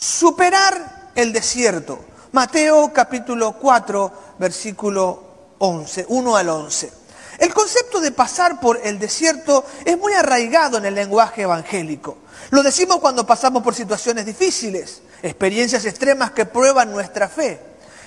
Superar el desierto. Mateo capítulo 4, versículo 11, 1 al 11. El concepto de pasar por el desierto es muy arraigado en el lenguaje evangélico. Lo decimos cuando pasamos por situaciones difíciles, experiencias extremas que prueban nuestra fe.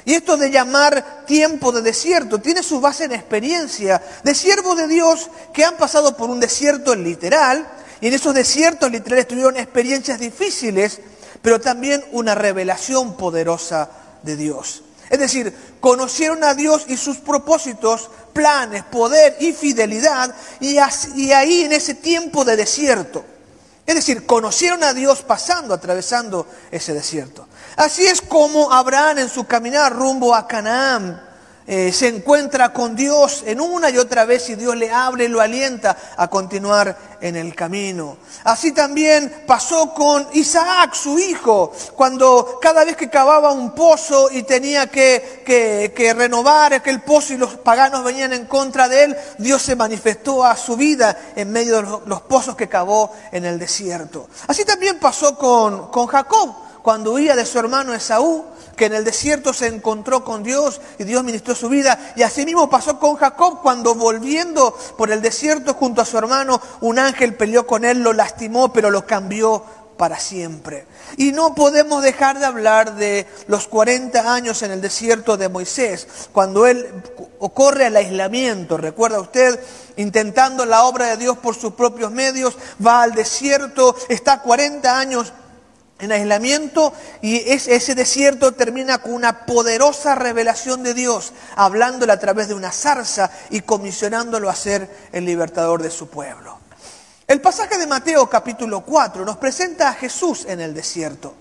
Y esto de llamar tiempo de desierto tiene su base en experiencia de siervos de Dios que han pasado por un desierto literal y en esos desiertos literales tuvieron experiencias difíciles, pero también una revelación poderosa de Dios. Es decir, conocieron a Dios y sus propósitos, planes, poder y fidelidad, y, ahí en ese tiempo de desierto. Es decir, conocieron a Dios pasando, atravesando ese desierto. Así es como Abraham en su caminar rumbo a Canaán eh, se encuentra con Dios en una y otra vez y Dios le habla y lo alienta a continuar en el camino. Así también pasó con Isaac, su hijo, cuando cada vez que cavaba un pozo y tenía que, que, que renovar aquel pozo y los paganos venían en contra de él, Dios se manifestó a su vida en medio de los, pozos que cavó en el desierto. Así también pasó con, con Jacob cuando huía de su hermano Esaú, que en el desierto se encontró con Dios y Dios ministró su vida. Y asimismo pasó con Jacob cuando volviendo por el desierto junto a su hermano, un ángel peleó con él, lo lastimó, pero lo cambió para siempre. Y no podemos dejar de hablar de los 40 años en el desierto de Moisés, cuando él ocurre el aislamiento, recuerda usted, intentando la obra de Dios por sus propios medios, va al desierto, está 40 años en aislamiento y ese desierto termina con una poderosa revelación de Dios, hablándole a través de una zarza y comisionándolo a ser el libertador de su pueblo. El pasaje de Mateo capítulo 4 nos presenta a Jesús en el desierto.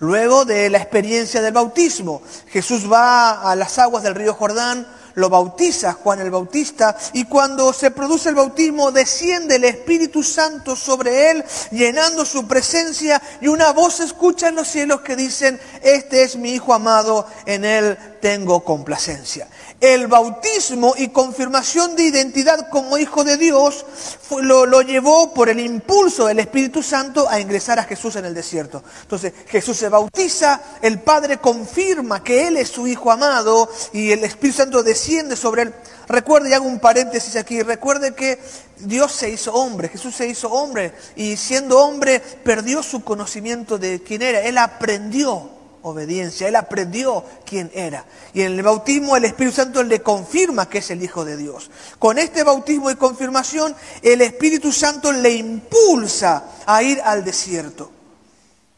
Luego de la experiencia del bautismo, Jesús va a las aguas del río Jordán, lo bautiza Juan el Bautista y cuando se produce el bautismo desciende el Espíritu Santo sobre él, llenando su presencia y una voz escucha en los cielos que dicen, este es mi Hijo amado, en él tengo complacencia. El bautismo y confirmación de identidad como hijo de Dios lo, lo, llevó por el impulso del Espíritu Santo a ingresar a Jesús en el desierto. Entonces Jesús se bautiza, el Padre confirma que Él es su Hijo amado y el Espíritu Santo desciende sobre Él. Recuerde, y hago un paréntesis aquí, recuerde que Dios se hizo hombre, Jesús se hizo hombre y siendo hombre perdió su conocimiento de quién era, Él aprendió obediencia. Él aprendió quién era. Y en el bautismo el Espíritu Santo le confirma que es el Hijo de Dios. Con este bautismo y confirmación, el Espíritu Santo le impulsa a ir al desierto.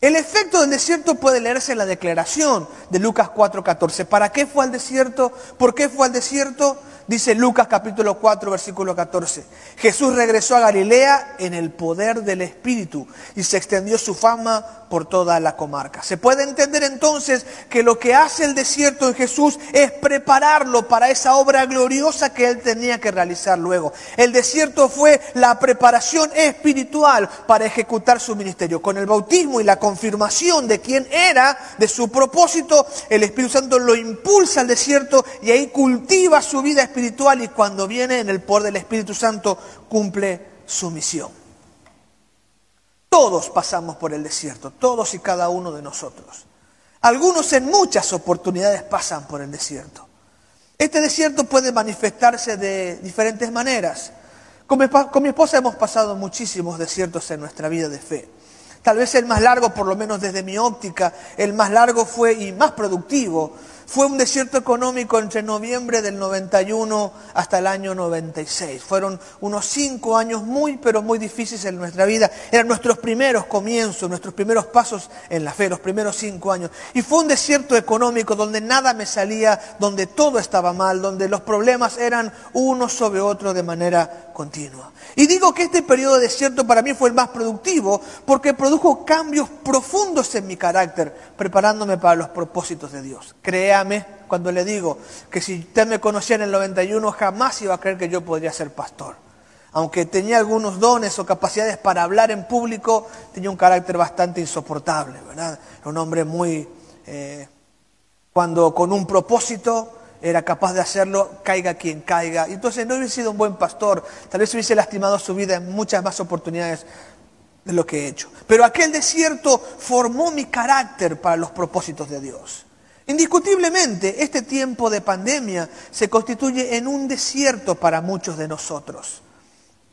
El efecto del desierto puede leerse en la declaración de Lucas 4:14. ¿Para qué fue al desierto? ¿Por qué fue al desierto? Dice Lucas capítulo 4, versículo 14. Jesús regresó a Galilea en el poder del Espíritu y se extendió su fama por toda la comarca. Se puede entender entonces que lo que hace el desierto en Jesús es prepararlo para esa obra gloriosa que él tenía que realizar luego. El desierto fue la preparación espiritual para ejecutar su ministerio. Con el bautismo y la confirmación de quién era, de su propósito, el Espíritu Santo lo impulsa al desierto y ahí cultiva su vida espiritual espiritual y cuando viene en el poder del Espíritu Santo cumple su misión. Todos pasamos por el desierto, todos y cada uno de nosotros. Algunos en muchas oportunidades pasan por el desierto. Este desierto puede manifestarse de diferentes maneras. Con mi, con mi esposa hemos pasado muchísimos desiertos en nuestra vida de fe. Tal vez el más largo, por lo menos desde mi óptica, el más largo fue y más productivo fue un desierto económico entre noviembre del 91 hasta el año 96. Fueron unos cinco años muy, pero muy difíciles en nuestra vida. Eran nuestros primeros comienzos, nuestros primeros pasos en la fe, los primeros cinco años. Y fue un desierto económico donde nada me salía, donde todo estaba mal, donde los problemas eran uno sobre otro de manera continua. Y digo que este periodo de desierto para mí fue el más productivo porque produjo cambios profundos en mi carácter, preparándome para los propósitos de Dios. Cuando le digo que si usted me conocía en el 91 jamás iba a creer que yo podría ser pastor. Aunque tenía algunos dones o capacidades para hablar en público, tenía un carácter bastante insoportable, ¿verdad? Un hombre muy... Eh, cuando con un propósito era capaz de hacerlo, caiga quien caiga. Y entonces no hubiese sido un buen pastor, tal vez hubiese lastimado su vida en muchas más oportunidades. de lo que he hecho. Pero aquel desierto formó mi carácter para los propósitos de Dios. Indiscutiblemente, este tiempo de pandemia se constituye en un desierto para muchos de nosotros.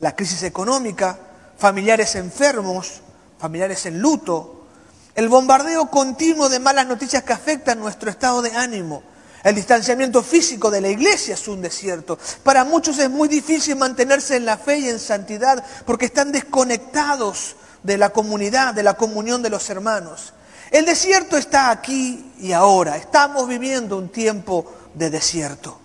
La crisis económica, familiares enfermos, familiares en luto, el bombardeo continuo de malas noticias que afectan nuestro estado de ánimo, el distanciamiento físico de la iglesia es un desierto. Para muchos es muy difícil mantenerse en la fe y en santidad porque están desconectados de la comunidad, de la comunión de los hermanos. El desierto está aquí y ahora. Estamos viviendo un tiempo de desierto.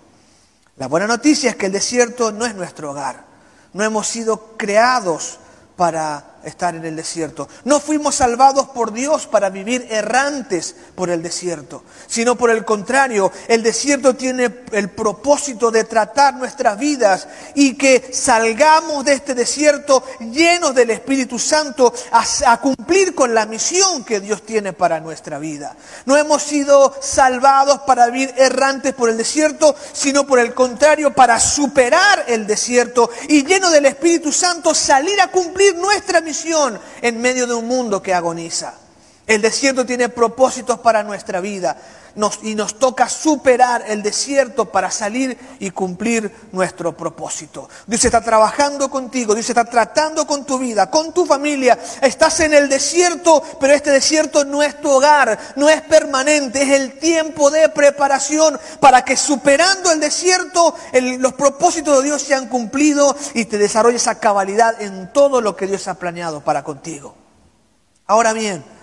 La buena noticia es que el desierto no es nuestro hogar. No hemos sido creados para estar en el desierto. No fuimos salvados por Dios para vivir errantes por el desierto, sino por el contrario, el desierto tiene el propósito de tratar nuestras vidas y que salgamos de este desierto llenos del Espíritu Santo a, cumplir con la misión que Dios tiene para nuestra vida. No hemos sido salvados para vivir errantes por el desierto, sino por el contrario, para superar el desierto y lleno del Espíritu Santo salir a cumplir nuestra misión en medio de un mundo que agoniza. El desierto tiene propósitos para nuestra vida y nos toca superar el desierto para salir y cumplir nuestro propósito. Dios está trabajando contigo, Dios está tratando con tu vida, con tu familia. Estás en el desierto, pero este desierto no es tu hogar, no es permanente, es el tiempo de preparación para que superando el desierto los propósitos de Dios sean cumplidos y te desarrolles a cabalidad en todo lo que Dios ha planeado para contigo. Ahora bien,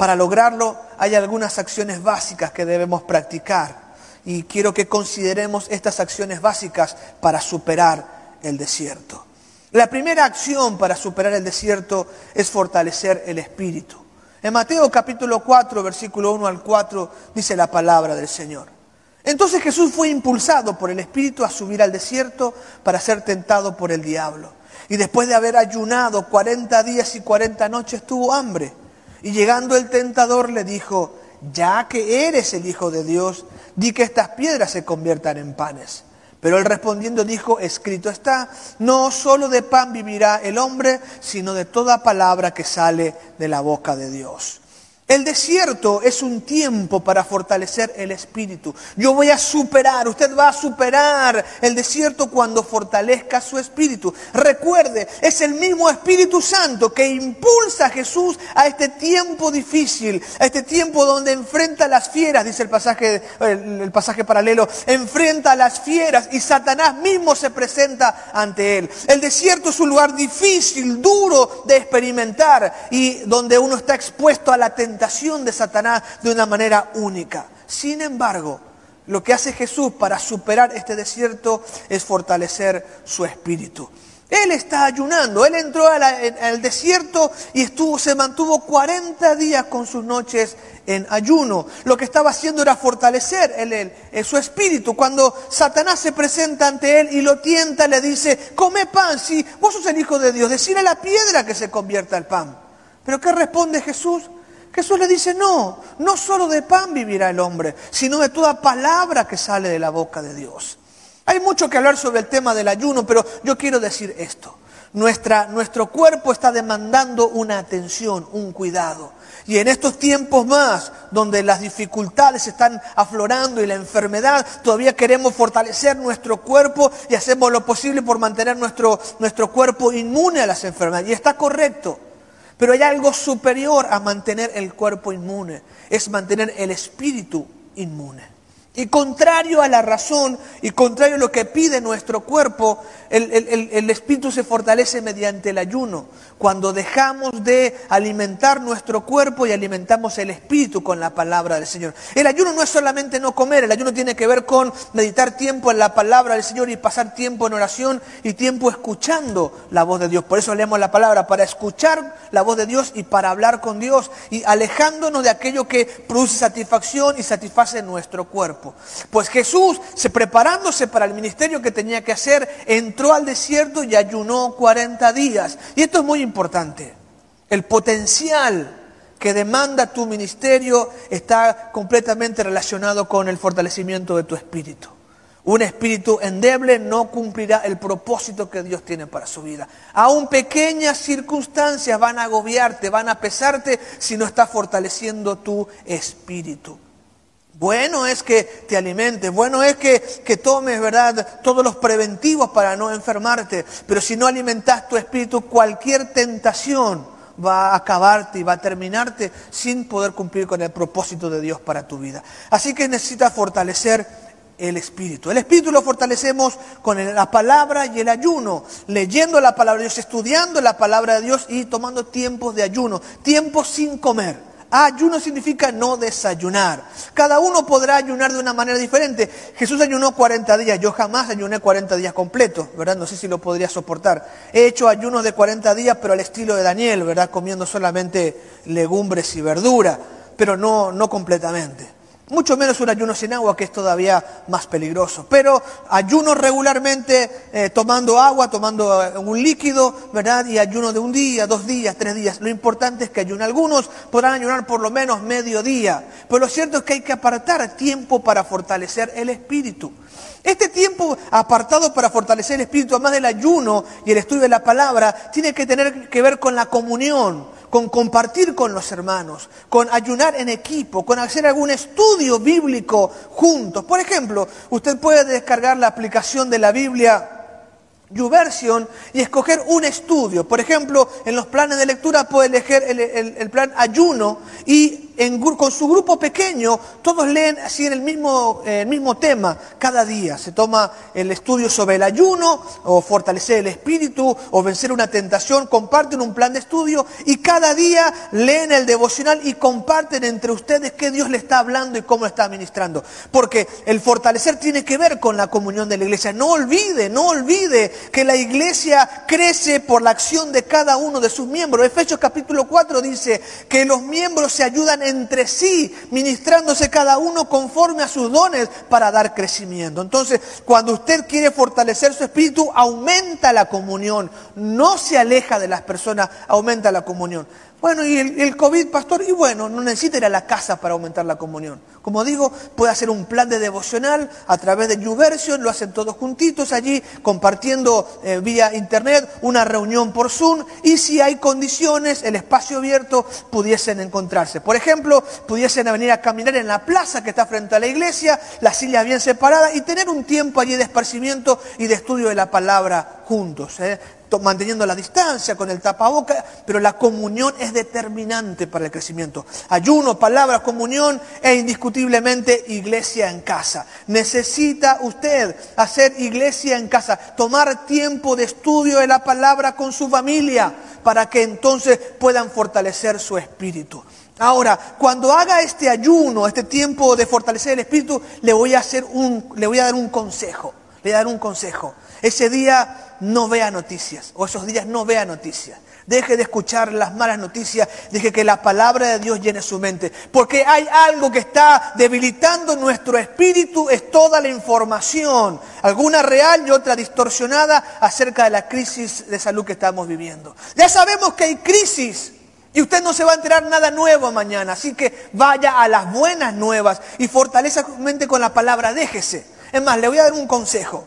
para lograrlo hay algunas acciones básicas que debemos practicar y quiero que consideremos estas acciones básicas para superar el desierto. La primera acción para superar el desierto es fortalecer el espíritu. En Mateo capítulo 4, versículo 1 al 4 dice la palabra del Señor. Entonces Jesús fue impulsado por el Espíritu a subir al desierto para ser tentado por el diablo. Y después de haber ayunado 40 días y 40 noches tuvo hambre. Y llegando el tentador le dijo, ya que eres el Hijo de Dios, di que estas piedras se conviertan en panes. Pero él respondiendo dijo, escrito está, no solo de pan vivirá el hombre, sino de toda palabra que sale de la boca de Dios. El desierto es un tiempo para fortalecer el espíritu. Yo voy a superar, usted va a superar el desierto cuando fortalezca su espíritu. Recuerde, es el mismo Espíritu Santo que impulsa a Jesús a este tiempo difícil, a este tiempo donde enfrenta a las fieras, dice el pasaje, el, pasaje paralelo, enfrenta a las fieras y Satanás mismo se presenta ante él. El desierto es un lugar difícil, duro de experimentar y donde uno está expuesto a la tentación de Satanás de una manera única. Sin embargo, lo que hace Jesús para superar este desierto es fortalecer su espíritu. Él está ayunando, él entró al desierto y estuvo, se mantuvo 40 días con sus noches en ayuno. Lo que estaba haciendo era fortalecer su espíritu. Cuando Satanás se presenta ante él y lo tienta, le dice, come pan, si vos sos el Hijo de Dios, decirle a la piedra que se convierta el pan. Pero ¿qué responde Jesús? Jesús le dice, no, no solo de pan vivirá el hombre, sino de toda palabra que sale de la boca de Dios. Hay mucho que hablar sobre el tema del ayuno, pero yo quiero decir esto. Nuestra, nuestro cuerpo está demandando una atención, un cuidado. Y en estos tiempos más, donde las dificultades están aflorando y la enfermedad, todavía queremos fortalecer nuestro cuerpo y hacemos lo posible por mantener nuestro, nuestro cuerpo inmune a las enfermedades. Y está correcto. Pero hay algo superior a mantener el cuerpo inmune, es mantener el espíritu inmune. Y contrario a la razón y contrario a lo que pide nuestro cuerpo, el, espíritu se fortalece mediante el ayuno. Cuando dejamos de alimentar nuestro cuerpo y alimentamos el espíritu con la palabra del Señor. El ayuno no es solamente no comer, el ayuno tiene que ver con meditar tiempo en la palabra del Señor y pasar tiempo en oración y tiempo escuchando la voz de Dios. Por eso leemos la palabra, para escuchar la voz de Dios y para hablar con Dios y alejándonos de aquello que produce satisfacción y satisface nuestro cuerpo. Pues Jesús, se preparándose para el ministerio que tenía que hacer, entró al desierto y ayunó 40 días. Y esto es muy importante. El potencial que demanda tu ministerio está completamente relacionado con el fortalecimiento de tu espíritu. Un espíritu endeble no cumplirá el propósito que Dios tiene para su vida. Aún pequeñas circunstancias van a agobiarte, van a pesarte si no estás fortaleciendo tu espíritu. Bueno es que te alimentes, bueno es que, que, tomes, ¿verdad?, todos los preventivos para no enfermarte, pero si no alimentas tu espíritu, cualquier tentación va a acabarte y va a terminarte sin poder cumplir con el propósito de Dios para tu vida. Así que necesitas fortalecer el espíritu. El espíritu lo fortalecemos con la palabra y el ayuno, leyendo la palabra de Dios, estudiando la palabra de Dios y tomando tiempos de ayuno, tiempos sin comer. Ayuno significa no desayunar. Cada uno podrá ayunar de una manera diferente. Jesús ayunó 40 días, yo jamás ayuné 40 días completos, ¿verdad? No sé si lo podría soportar. He hecho ayunos de 40 días, pero al estilo de Daniel, ¿verdad? Comiendo solamente legumbres y verdura, pero no, no completamente. Mucho menos un ayuno sin agua, que es todavía más peligroso. Pero ayuno regularmente eh, tomando agua, tomando eh, un líquido, ¿verdad? Y ayuno de un día, dos días, tres días. Lo importante es que ayunen. Algunos podrán ayunar por lo menos medio día. Pero lo cierto es que hay que apartar tiempo para fortalecer el espíritu. Este tiempo apartado para fortalecer el espíritu, además del ayuno y el estudio de la palabra, tiene que tener que ver con la comunión con compartir con los hermanos, con ayunar en equipo, con hacer algún estudio bíblico juntos. Por ejemplo, usted puede descargar la aplicación de la Biblia YouVersion y escoger un estudio. Por ejemplo, en los planes de lectura puede elegir el, plan ayuno y con su grupo pequeño todos leen así en el mismo, el mismo tema cada día. Se toma el estudio sobre el ayuno o fortalecer el espíritu o vencer una tentación, comparten un plan de estudio y cada día leen el devocional y comparten entre ustedes qué Dios le está hablando y cómo está ministrando. Porque el fortalecer tiene que ver con la comunión de la iglesia. No olvide, no olvide que la iglesia crece por la acción de cada uno de sus miembros. Efesios capítulo 4 dice que los miembros se ayudan entre sí, ministrándose cada uno conforme a sus dones para dar crecimiento. Entonces, cuando usted quiere fortalecer su espíritu, aumenta la comunión, no se aleja de las personas, aumenta la comunión. Bueno, y el, COVID, pastor, y bueno, no necesita ir a la casa para aumentar la comunión. Como digo, puede hacer un plan de devocional a través de YouVersion, lo hacen todos juntitos allí, compartiendo eh, vía internet, una reunión por Zoom, y si hay condiciones, el espacio abierto, pudiesen encontrarse. Por ejemplo, pudiesen venir a caminar en la plaza que está frente a la iglesia, las sillas bien separadas, y tener un tiempo allí de esparcimiento y de estudio de la palabra juntos. ¿eh? Manteniendo la distancia con el tapaboca, pero la comunión es determinante para el crecimiento. Ayuno, palabra, comunión e indiscutiblemente iglesia en casa. Necesita usted hacer iglesia en casa, tomar tiempo de estudio de la palabra con su familia para que entonces puedan fortalecer su espíritu. Ahora, cuando haga este ayuno, este tiempo de fortalecer el espíritu, le voy a hacer un, le voy a dar un consejo. Le voy a dar un consejo. Ese día no vea noticias, o esos días no vea noticias. Deje de escuchar las malas noticias, deje que la palabra de Dios llene su mente. Porque hay algo que está debilitando nuestro espíritu, es toda la información, alguna real y otra distorsionada acerca de la crisis de salud que estamos viviendo. Ya sabemos que hay crisis. Y usted no se va a enterar nada nuevo mañana, así que vaya a las buenas nuevas y fortaleza su mente con la palabra, déjese. Es más, le voy a dar un consejo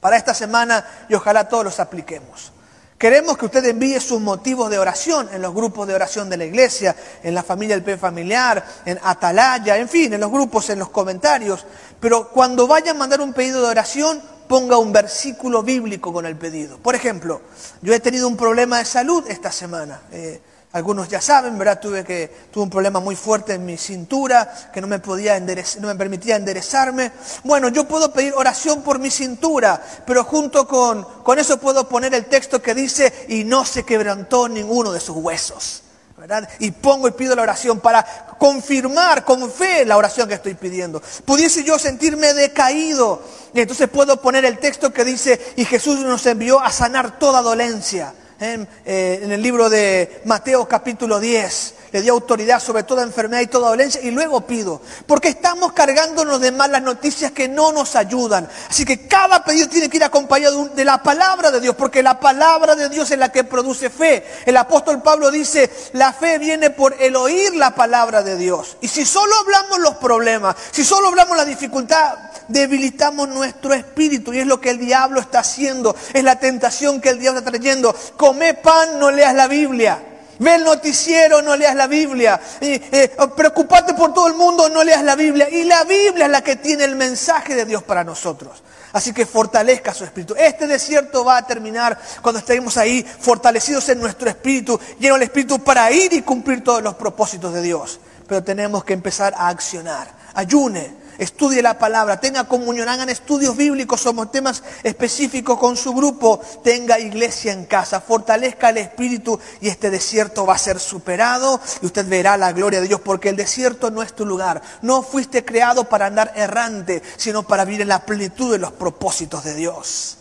para esta semana y ojalá todos los apliquemos. Queremos que usted envíe sus motivos de oración en los grupos de oración de la iglesia, en la familia del P familiar, en Atalaya, en fin, en los grupos, en los comentarios. Pero cuando vaya a mandar un pedido de oración, ponga un versículo bíblico con el pedido. Por ejemplo, yo he tenido un problema de salud esta semana. Eh, algunos ya saben, ¿verdad? Tuve, que, tuve un problema muy fuerte en mi cintura, que no me, podía no me permitía enderezarme. Bueno, yo puedo pedir oración por mi cintura, pero junto con, con eso puedo poner el texto que dice, y no se quebrantó ninguno de sus huesos. ¿verdad? Y pongo y pido la oración para confirmar con fe la oración que estoy pidiendo. Pudiese yo sentirme decaído, y entonces puedo poner el texto que dice, y Jesús nos envió a sanar toda dolencia. Eh, en, el libro de Mateo capítulo 10. Le dio autoridad sobre toda enfermedad y toda dolencia y luego pido, porque estamos cargándonos de malas noticias que no nos ayudan. Así que cada pedido tiene que ir acompañado de la palabra de Dios, porque la palabra de Dios es la que produce fe. El apóstol Pablo dice, la fe viene por el oír la palabra de Dios. Y si solo hablamos los problemas, si solo hablamos la dificultad, debilitamos nuestro espíritu y es lo que el diablo está haciendo, es la tentación que el diablo está trayendo. Come pan, no leas la Biblia. Ve el noticiero, no leas la Biblia. Eh, preocupate por todo el mundo, no leas la Biblia. Y la Biblia es la que tiene el mensaje de Dios para nosotros. Así que fortalezca su espíritu. Este desierto va a terminar cuando estemos ahí fortalecidos en nuestro espíritu, lleno del espíritu para ir y cumplir todos los propósitos de Dios. Pero tenemos que empezar a accionar. Ayune, estudie la palabra, tenga comunión, hagan estudios bíblicos somos temas específicos con su grupo, tenga iglesia en casa, fortalezca el espíritu y este desierto va a ser superado y usted verá la gloria de Dios porque el desierto no es tu lugar. No fuiste creado para andar errante, sino para vivir en la plenitud de los propósitos de Dios.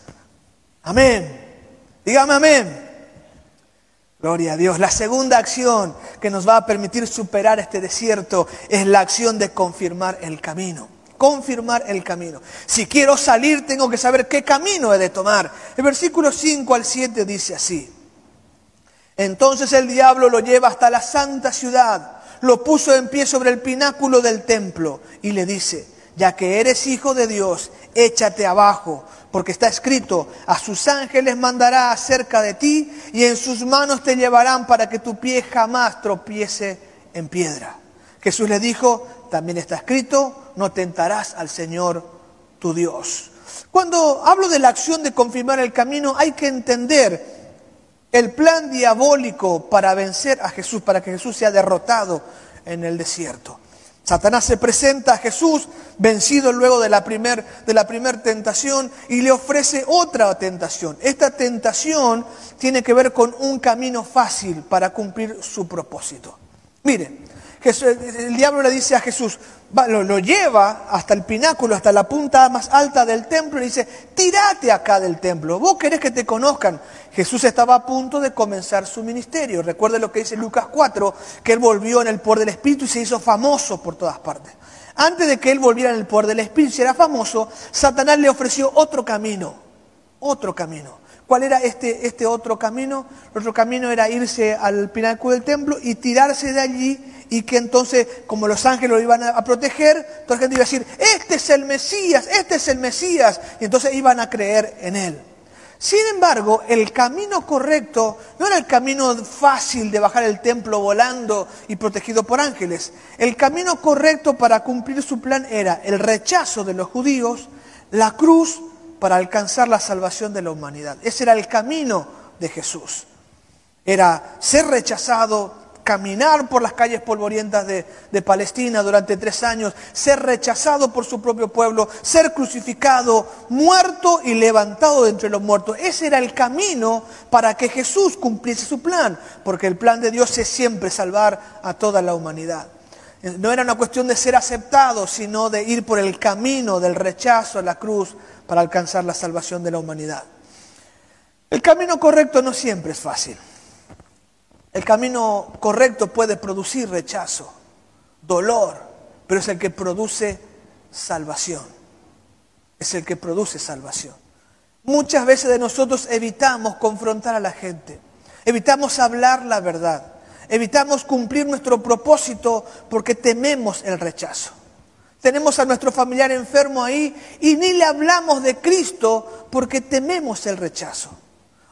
Amén. Dígame amén. Gloria a Dios. La segunda acción que nos va a permitir superar este desierto es la acción de confirmar el camino. Confirmar el camino. Si quiero salir, tengo que saber qué camino he de tomar. El versículo 5 al 7 dice así. Entonces el diablo lo lleva hasta la santa ciudad, lo puso en pie sobre el pináculo del templo y le dice, ya que eres hijo de Dios, échate abajo porque está escrito, a sus ángeles mandará acerca de ti y en sus manos te llevarán para que tu pie jamás tropiece en piedra. Jesús le dijo, también está escrito, no tentarás al Señor tu Dios. Cuando hablo de la acción de confirmar el camino, hay que entender el plan diabólico para vencer a Jesús, para que Jesús sea derrotado en el desierto. Satanás se presenta a Jesús vencido luego de la primera primer tentación y le ofrece otra tentación. Esta tentación tiene que ver con un camino fácil para cumplir su propósito. El diablo le dice a Jesús, lo, lleva hasta el pináculo, hasta la punta más alta del templo y le dice, tírate acá del templo, vos querés que te conozcan. Jesús estaba a punto de comenzar su ministerio. Recuerde lo que dice Lucas 4, que él volvió en el poder del Espíritu y se hizo famoso por todas partes. Antes de que él volviera en el poder del Espíritu y era famoso, Satanás le ofreció otro camino, otro camino. ¿Cuál era este, este otro camino? El otro camino era irse al pináculo del templo y tirarse de allí y que entonces, como los ángeles lo iban a, proteger, toda la gente iba a decir, este es el Mesías, este es el Mesías, y entonces iban a creer en él. Sin embargo, el camino correcto no era el camino fácil de bajar el templo volando y protegido por ángeles. El camino correcto para cumplir su plan era el rechazo de los judíos, la cruz para alcanzar la salvación de la humanidad. Ese era el camino de Jesús. Era ser rechazado, caminar por las calles polvorientas de, Palestina durante tres años, ser rechazado por su propio pueblo, ser crucificado, muerto y levantado de entre los muertos. Ese era el camino para que Jesús cumpliese su plan, porque el plan de Dios es siempre salvar a toda la humanidad. No era una cuestión de ser aceptado, sino de ir por el camino del rechazo a la cruz para alcanzar la salvación de la humanidad. El camino correcto no siempre es fácil. El camino correcto puede producir rechazo, dolor, pero es el que produce salvación. Es el que produce salvación. Muchas veces de nosotros evitamos confrontar a la gente, evitamos hablar la verdad, evitamos cumplir nuestro propósito porque tememos el rechazo. Tenemos a nuestro familiar enfermo ahí y ni le hablamos de Cristo porque tememos el rechazo.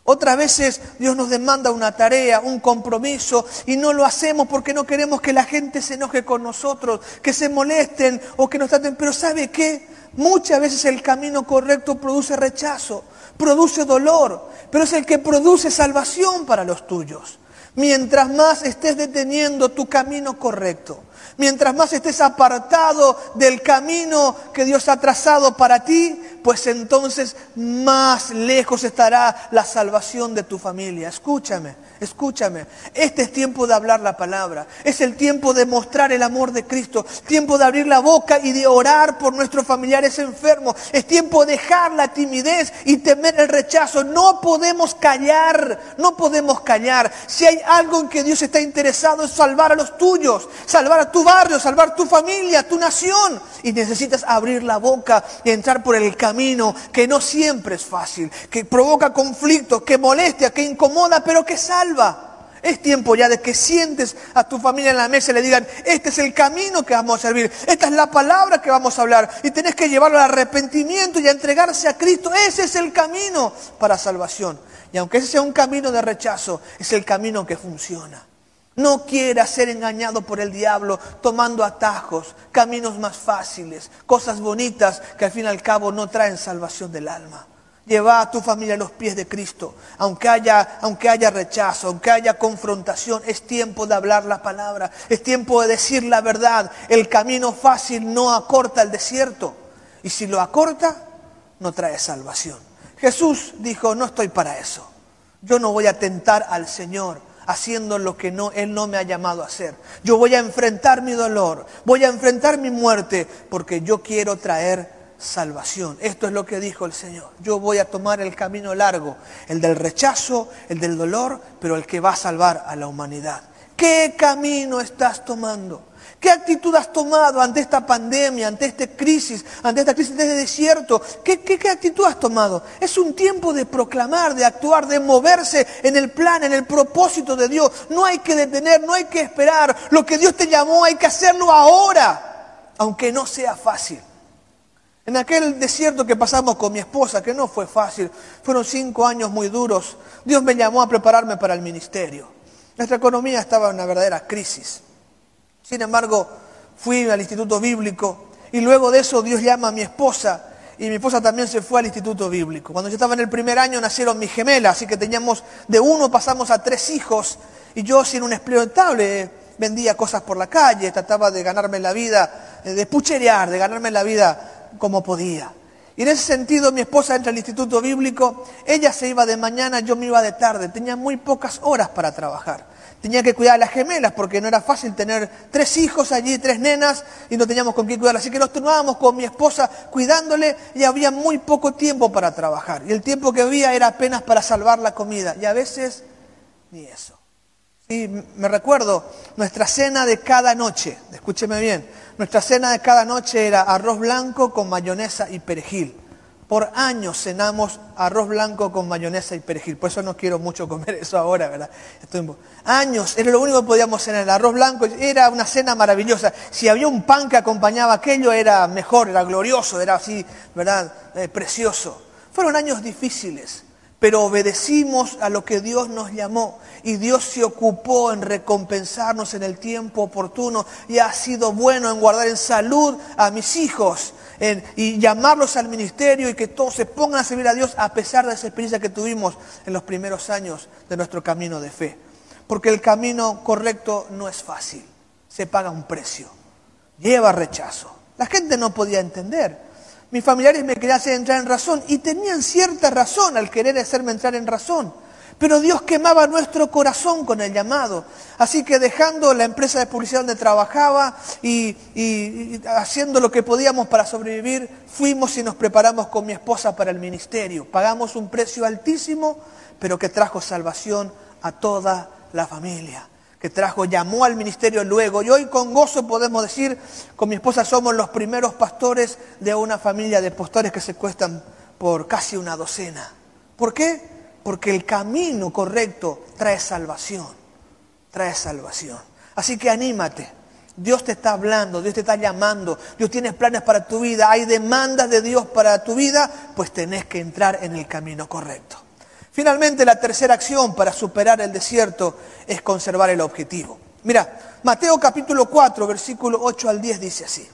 Otras veces Dios nos demanda una tarea, un compromiso y no lo hacemos porque no queremos que la gente se enoje con nosotros, que se molesten o que nos traten. Pero ¿sabe qué? Muchas veces el camino correcto produce rechazo, produce dolor, pero es el que produce salvación para los tuyos. Mientras más estés deteniendo tu camino correcto, mientras más estés apartado del camino que Dios ha trazado para ti, pues entonces más lejos estará la salvación de tu familia. Escúchame, escúchame. Este es tiempo de hablar la palabra. Es el tiempo de mostrar el amor de Cristo. Tiempo de abrir la boca y de orar por nuestros familiares enfermos. Es tiempo de dejar la timidez y temer el rechazo. No podemos callar, no podemos callar. Si hay algo en que Dios está interesado es salvar a los tuyos, salvar a tu barrio, salvar tu familia, tu nación. Y necesitas abrir la boca y entrar por el camino camino que no siempre es fácil, que provoca conflictos, que molestia, que incomoda, pero que salva. Es tiempo ya de que sientes a tu familia en la mesa y le digan, este es el camino que vamos a servir, esta es la palabra que vamos a hablar y tenés que llevarlo al arrepentimiento y a entregarse a Cristo. Ese es el camino para salvación. Y aunque ese sea un camino de rechazo, es el camino que funciona. No quiera ser engañado por el diablo tomando atajos, caminos más fáciles, cosas bonitas que al fin y al cabo no traen salvación del alma. Lleva a tu familia a los pies de Cristo. Aunque haya, aunque haya rechazo, aunque haya confrontación, es tiempo de hablar la palabra. Es tiempo de decir la verdad. El camino fácil no acorta el desierto. Y si lo acorta, no trae salvación. Jesús dijo, no estoy para eso. Yo no voy a tentar al Señor haciendo lo que no, Él no me ha llamado a hacer. Yo voy a enfrentar mi dolor, voy a enfrentar mi muerte, porque yo quiero traer salvación. Esto es lo que dijo el Señor. Yo voy a tomar el camino largo, el del rechazo, el del dolor, pero el que va a salvar a la humanidad. ¿Qué camino estás tomando? ¿Qué actitud has tomado ante esta pandemia, ante esta crisis, ante esta crisis de desierto? ¿Qué, qué, actitud has tomado? Es un tiempo de proclamar, de actuar, de moverse en el plan, en el propósito de Dios. No hay que detener, no hay que esperar. Lo que Dios te llamó hay que hacerlo ahora, aunque no sea fácil. En aquel desierto que pasamos con mi esposa, que no fue fácil, fueron cinco años muy duros, Dios me llamó a prepararme para el ministerio. Nuestra economía estaba en una verdadera crisis. Sin embargo, fui al instituto bíblico y luego de eso Dios llama a mi esposa y mi esposa también se fue al instituto bíblico. Cuando yo estaba en el primer año nacieron mis gemelas, así que teníamos de uno pasamos a tres hijos y yo sin un empleo estable vendía cosas por la calle, trataba de ganarme la vida, de pucherear, de ganarme la vida como podía. Y en ese sentido mi esposa entra al instituto bíblico, ella se iba de mañana, yo me iba de tarde, tenía muy pocas horas para trabajar. Tenía que cuidar a las gemelas porque no era fácil tener tres hijos allí, tres nenas y no teníamos con quién cuidar. Así que nos turnábamos con mi esposa cuidándole y había muy poco tiempo para trabajar. Y el tiempo que había era apenas para salvar la comida y a veces ni eso. Y me recuerdo nuestra cena de cada noche, escúcheme bien, nuestra cena de cada noche era arroz blanco con mayonesa y perejil. Por años cenamos arroz blanco con mayonesa y perejil. Por eso no quiero mucho comer eso ahora, ¿verdad? Años, era lo único que podíamos cenar, el arroz blanco. Era una cena maravillosa. Si había un pan que acompañaba aquello, era mejor, era glorioso, era así, ¿verdad? Eh, precioso. Fueron años difíciles pero obedecimos a lo que Dios nos llamó y Dios se ocupó en recompensarnos en el tiempo oportuno y ha sido bueno en guardar en salud a mis hijos y llamarlos al ministerio y que todos se pongan a servir a Dios a pesar de esa experiencia que tuvimos en los primeros años de nuestro camino de fe. Porque el camino correcto no es fácil, se paga un precio, lleva rechazo. La gente no podía entender. Mis familiares me querían entrar en razón y tenían cierta razón al querer hacerme entrar en razón. Pero Dios quemaba nuestro corazón con el llamado. Así que dejando la empresa de publicidad donde trabajaba y, y, haciendo lo que podíamos para sobrevivir, fuimos y nos preparamos con mi esposa para el ministerio. Pagamos un precio altísimo, pero que trajo salvación a toda la familia que trajo, llamó al ministerio luego. Y hoy con gozo podemos decir, con mi esposa somos los primeros pastores de una familia de pastores que se cuestan por casi una docena. ¿Por qué? Porque el camino correcto trae salvación, trae salvación. Así que anímate. Dios te está hablando, Dios te está llamando, Dios tiene planes para tu vida, hay demandas de Dios para tu vida, pues tenés que entrar en el camino correcto. Finalmente, la tercera acción para superar el desierto es conservar el objetivo. Mira, Mateo capítulo 4, versículo 8 al 10 dice así.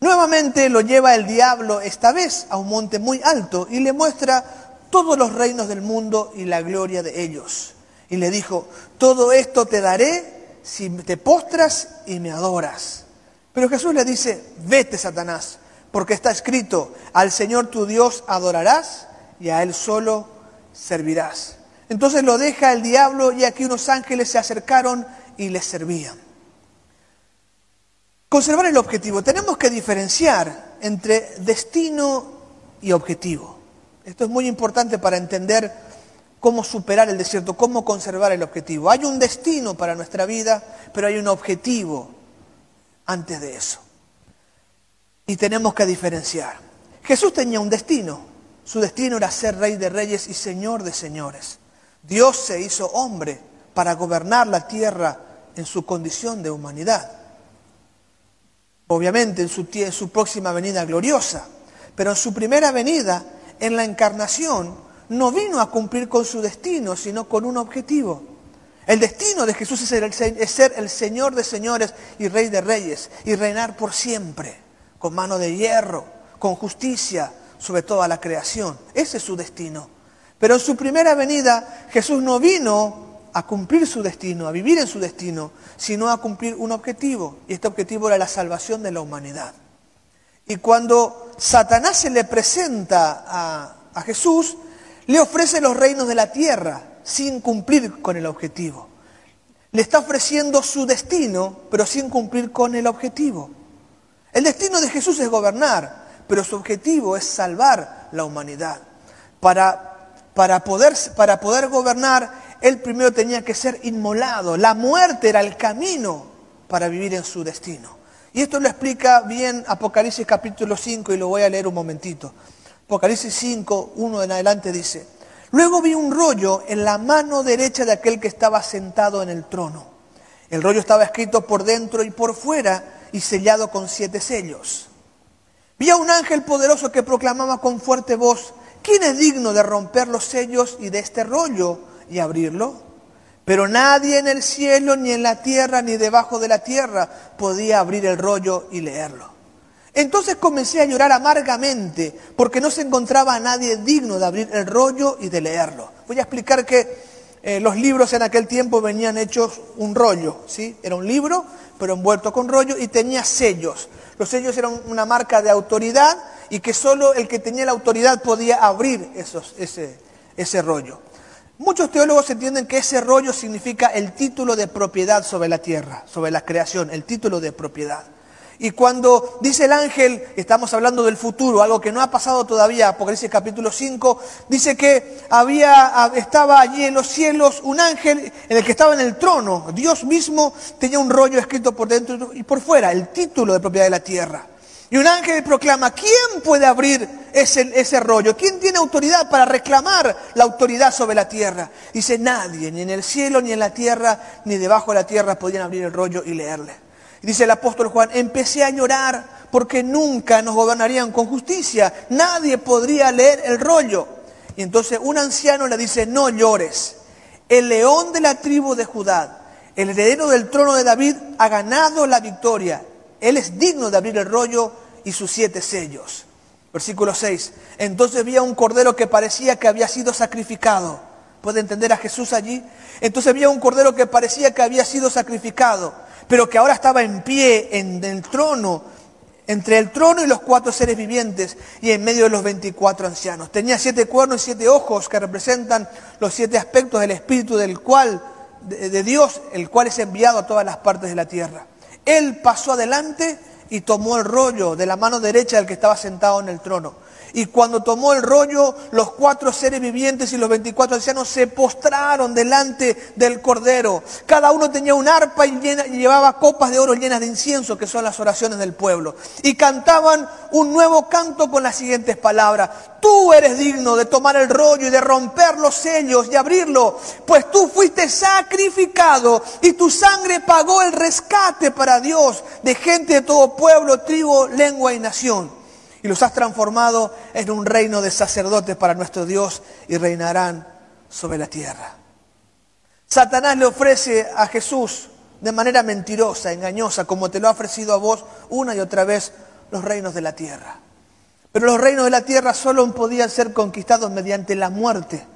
Nuevamente lo lleva el diablo esta vez a un monte muy alto y le muestra todos los reinos del mundo y la gloria de ellos. Y le dijo, todo esto te daré si te postras y me adoras. Pero Jesús le dice, vete Satanás, porque está escrito, al Señor tu Dios adorarás y a Él solo servirás. Entonces lo deja el diablo y aquí unos ángeles se acercaron y le servían. Conservar el objetivo. Tenemos que diferenciar entre destino y objetivo. Esto es muy importante para entender cómo superar el desierto, cómo conservar el objetivo. Hay un destino para nuestra vida, pero hay un objetivo antes de eso. Y tenemos que diferenciar. Jesús tenía un destino, su destino era ser rey de reyes y señor de señores. Dios se hizo hombre para gobernar la tierra en su condición de humanidad. Obviamente en su, próxima venida gloriosa, pero en su primera venida, en la encarnación, no vino a cumplir con su destino, sino con un objetivo. El destino de Jesús es, es ser el Señor de señores y Rey de reyes y reinar por siempre, con mano de hierro, con justicia sobre toda la creación. Ese es su destino. Pero en su primera venida Jesús no vino a cumplir su destino, a vivir en su destino, sino a cumplir un objetivo. Y este objetivo era la salvación de la humanidad. Y cuando Satanás se le presenta a, a Jesús, le ofrece los reinos de la tierra sin cumplir con el objetivo. Le está ofreciendo su destino, pero sin cumplir con el objetivo. El destino de Jesús es gobernar, pero su objetivo es salvar la humanidad. Para, para, poder, para poder gobernar, él primero tenía que ser inmolado. La muerte era el camino para vivir en su destino. Y esto lo explica bien Apocalipsis capítulo 5 y lo voy a leer un momentito. Apocalipsis 5, 1 en adelante dice, Luego vi un rollo en la mano derecha de aquel que estaba sentado en el trono. El rollo estaba escrito por dentro y por fuera y sellado con siete sellos. Vi a un ángel poderoso que proclamaba con fuerte voz, ¿quién es digno de romper los sellos y de este rollo y abrirlo? Pero nadie en el cielo, ni en la tierra, ni debajo de la tierra podía abrir el rollo y leerlo. Entonces comencé a llorar amargamente porque no se encontraba a nadie digno de abrir el rollo y de leerlo. Voy a explicar que eh, los libros en aquel tiempo venían hechos un rollo, ¿sí? Era un libro, pero envuelto con rollo y tenía sellos. Los sellos eran una marca de autoridad y que solo el que tenía la autoridad podía abrir esos, ese, ese rollo. Muchos teólogos entienden que ese rollo significa el título de propiedad sobre la tierra, sobre la creación, el título de propiedad. Y cuando dice el ángel, estamos hablando del futuro, algo que no ha pasado todavía, Apocalipsis capítulo 5, dice que había, estaba allí en los cielos un ángel en el que estaba en el trono. Dios mismo tenía un rollo escrito por dentro y por fuera, el título de propiedad de la tierra. Y un ángel proclama, ¿quién puede abrir ese, ese rollo? ¿Quién tiene autoridad para reclamar la autoridad sobre la tierra? Dice, nadie, ni en el cielo, ni en la tierra, ni debajo de la tierra podían abrir el rollo y leerle. Dice el apóstol Juan, empecé a llorar porque nunca nos gobernarían con justicia. Nadie podría leer el rollo. Y entonces un anciano le dice, no llores. El león de la tribu de Judá, el heredero del trono de David, ha ganado la victoria. Él es digno de abrir el rollo y sus siete sellos. Versículo 6. Entonces vi a un cordero que parecía que había sido sacrificado. ¿Puede entender a Jesús allí? Entonces vi a un cordero que parecía que había sido sacrificado pero que ahora estaba en pie en el trono, entre el trono y los cuatro seres vivientes y en medio de los veinticuatro ancianos. Tenía siete cuernos y siete ojos que representan los siete aspectos del Espíritu del cual, de, de Dios, el cual es enviado a todas las partes de la tierra. Él pasó adelante y tomó el rollo de la mano derecha del que estaba sentado en el trono. Y cuando tomó el rollo, los cuatro seres vivientes y los veinticuatro ancianos se postraron delante del Cordero. Cada uno tenía un arpa y, llevaba copas de oro llenas de incienso, que son las oraciones del pueblo. Y cantaban un nuevo canto con las siguientes palabras. Tú eres digno de tomar el rollo y de romper los sellos y abrirlo, pues tú fuiste sacrificado y tu sangre pagó el rescate para Dios de gente de todo pueblo, tribu, lengua y nación y los has transformado en un reino de sacerdotes para nuestro Dios y reinarán sobre la tierra. Satanás le ofrece a Jesús de manera mentirosa, engañosa, como te lo ha ofrecido a vos una y otra vez los reinos de la tierra. Pero los reinos de la tierra solo podían ser conquistados mediante la muerte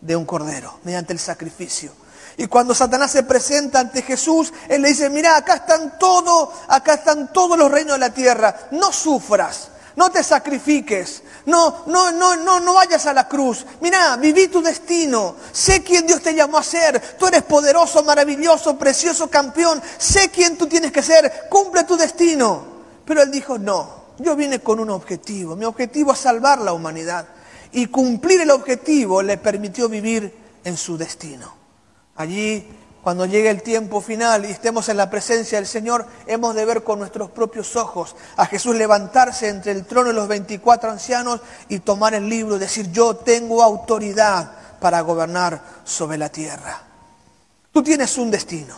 de un cordero, mediante el sacrificio. Y cuando Satanás se presenta ante Jesús, él le dice, mira, acá están todos, acá están todos los reinos de la tierra, no sufras, no te sacrifiques. No, no, no, no, no vayas a la cruz. Mira, viví tu destino. Sé quién Dios te llamó a ser. Tú eres poderoso, maravilloso, precioso campeón. Sé quién tú tienes que ser. Cumple tu destino. Pero él dijo, no, yo vine con un objetivo. Mi objetivo es salvar la humanidad. Y cumplir el objetivo le permitió vivir en su destino. Allí cuando llegue el tiempo final y estemos en la presencia del Señor, hemos de ver con nuestros propios ojos a Jesús levantarse entre el trono de los 24 ancianos y tomar el libro y decir, yo tengo autoridad para gobernar sobre la tierra. Tú tienes un destino,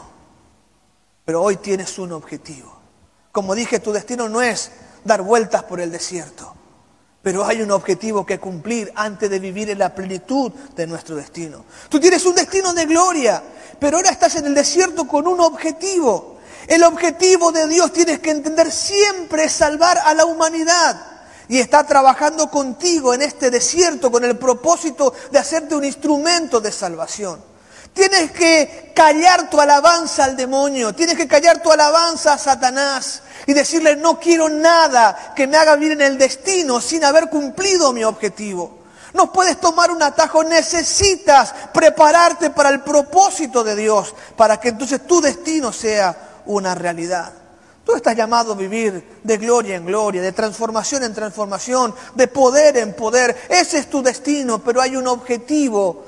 pero hoy tienes un objetivo. Como dije, tu destino no es dar vueltas por el desierto, pero hay un objetivo que cumplir antes de vivir en la plenitud de nuestro destino. Tú tienes un destino de gloria, pero ahora estás en el desierto con un objetivo. El objetivo de Dios tienes que entender siempre es salvar a la humanidad. Y está trabajando contigo en este desierto con el propósito de hacerte un instrumento de salvación. Tienes que callar tu alabanza al demonio, tienes que callar tu alabanza a Satanás y decirle no quiero nada que me haga vivir en el destino sin haber cumplido mi objetivo. No puedes tomar un atajo, necesitas prepararte para el propósito de Dios, para que entonces tu destino sea una realidad. Tú estás llamado a vivir de gloria en gloria, de transformación en transformación, de poder en poder. Ese es tu destino, pero hay un objetivo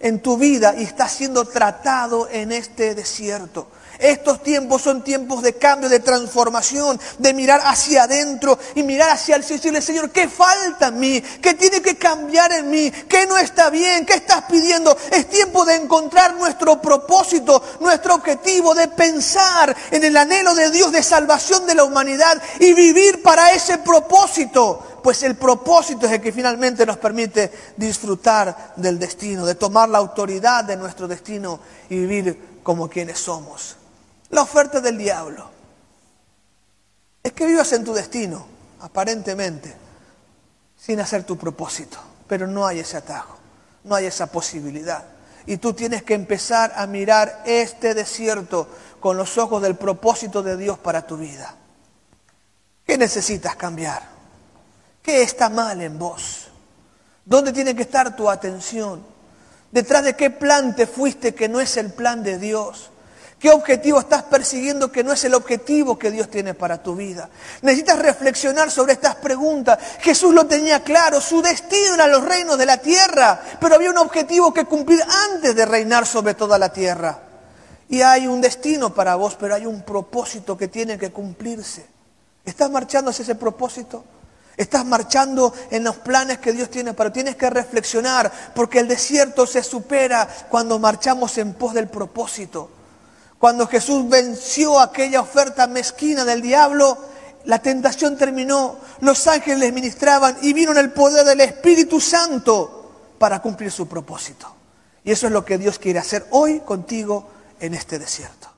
en tu vida y estás siendo tratado en este desierto. Estos tiempos son tiempos de cambio, de transformación, de mirar hacia adentro y mirar hacia el cielo y decirle, Señor, ¿qué falta en mí? ¿Qué tiene que cambiar en mí? ¿Qué no está bien? ¿Qué estás pidiendo? Es tiempo de encontrar nuestro propósito, nuestro objetivo, de pensar en el anhelo de Dios de salvación de la humanidad y vivir para ese propósito pues el propósito es el que finalmente nos permite disfrutar del destino, de tomar la autoridad de nuestro destino y vivir como quienes somos. La oferta del diablo es que vivas en tu destino, aparentemente, sin hacer tu propósito, pero no hay ese atajo, no hay esa posibilidad. Y tú tienes que empezar a mirar este desierto con los ojos del propósito de Dios para tu vida. ¿Qué necesitas cambiar? ¿Qué está mal en vos? ¿Dónde tiene que estar tu atención? ¿Detrás de qué plan te fuiste que no es el plan de Dios? ¿Qué objetivo estás persiguiendo que no es el objetivo que Dios tiene para tu vida? Necesitas reflexionar sobre estas preguntas. Jesús lo tenía claro, su destino era los reinos de la tierra, pero había un objetivo que cumplir antes de reinar sobre toda la tierra. Y hay un destino para vos, pero hay un propósito que tiene que cumplirse. ¿Estás marchando hacia ese propósito? Estás marchando en los planes que Dios tiene, pero tienes que reflexionar, porque el desierto se supera cuando marchamos en pos del propósito. Cuando Jesús venció aquella oferta mezquina del diablo, la tentación terminó, los ángeles les ministraban y vino en el poder del Espíritu Santo para cumplir su propósito. Y eso es lo que Dios quiere hacer hoy contigo en este desierto.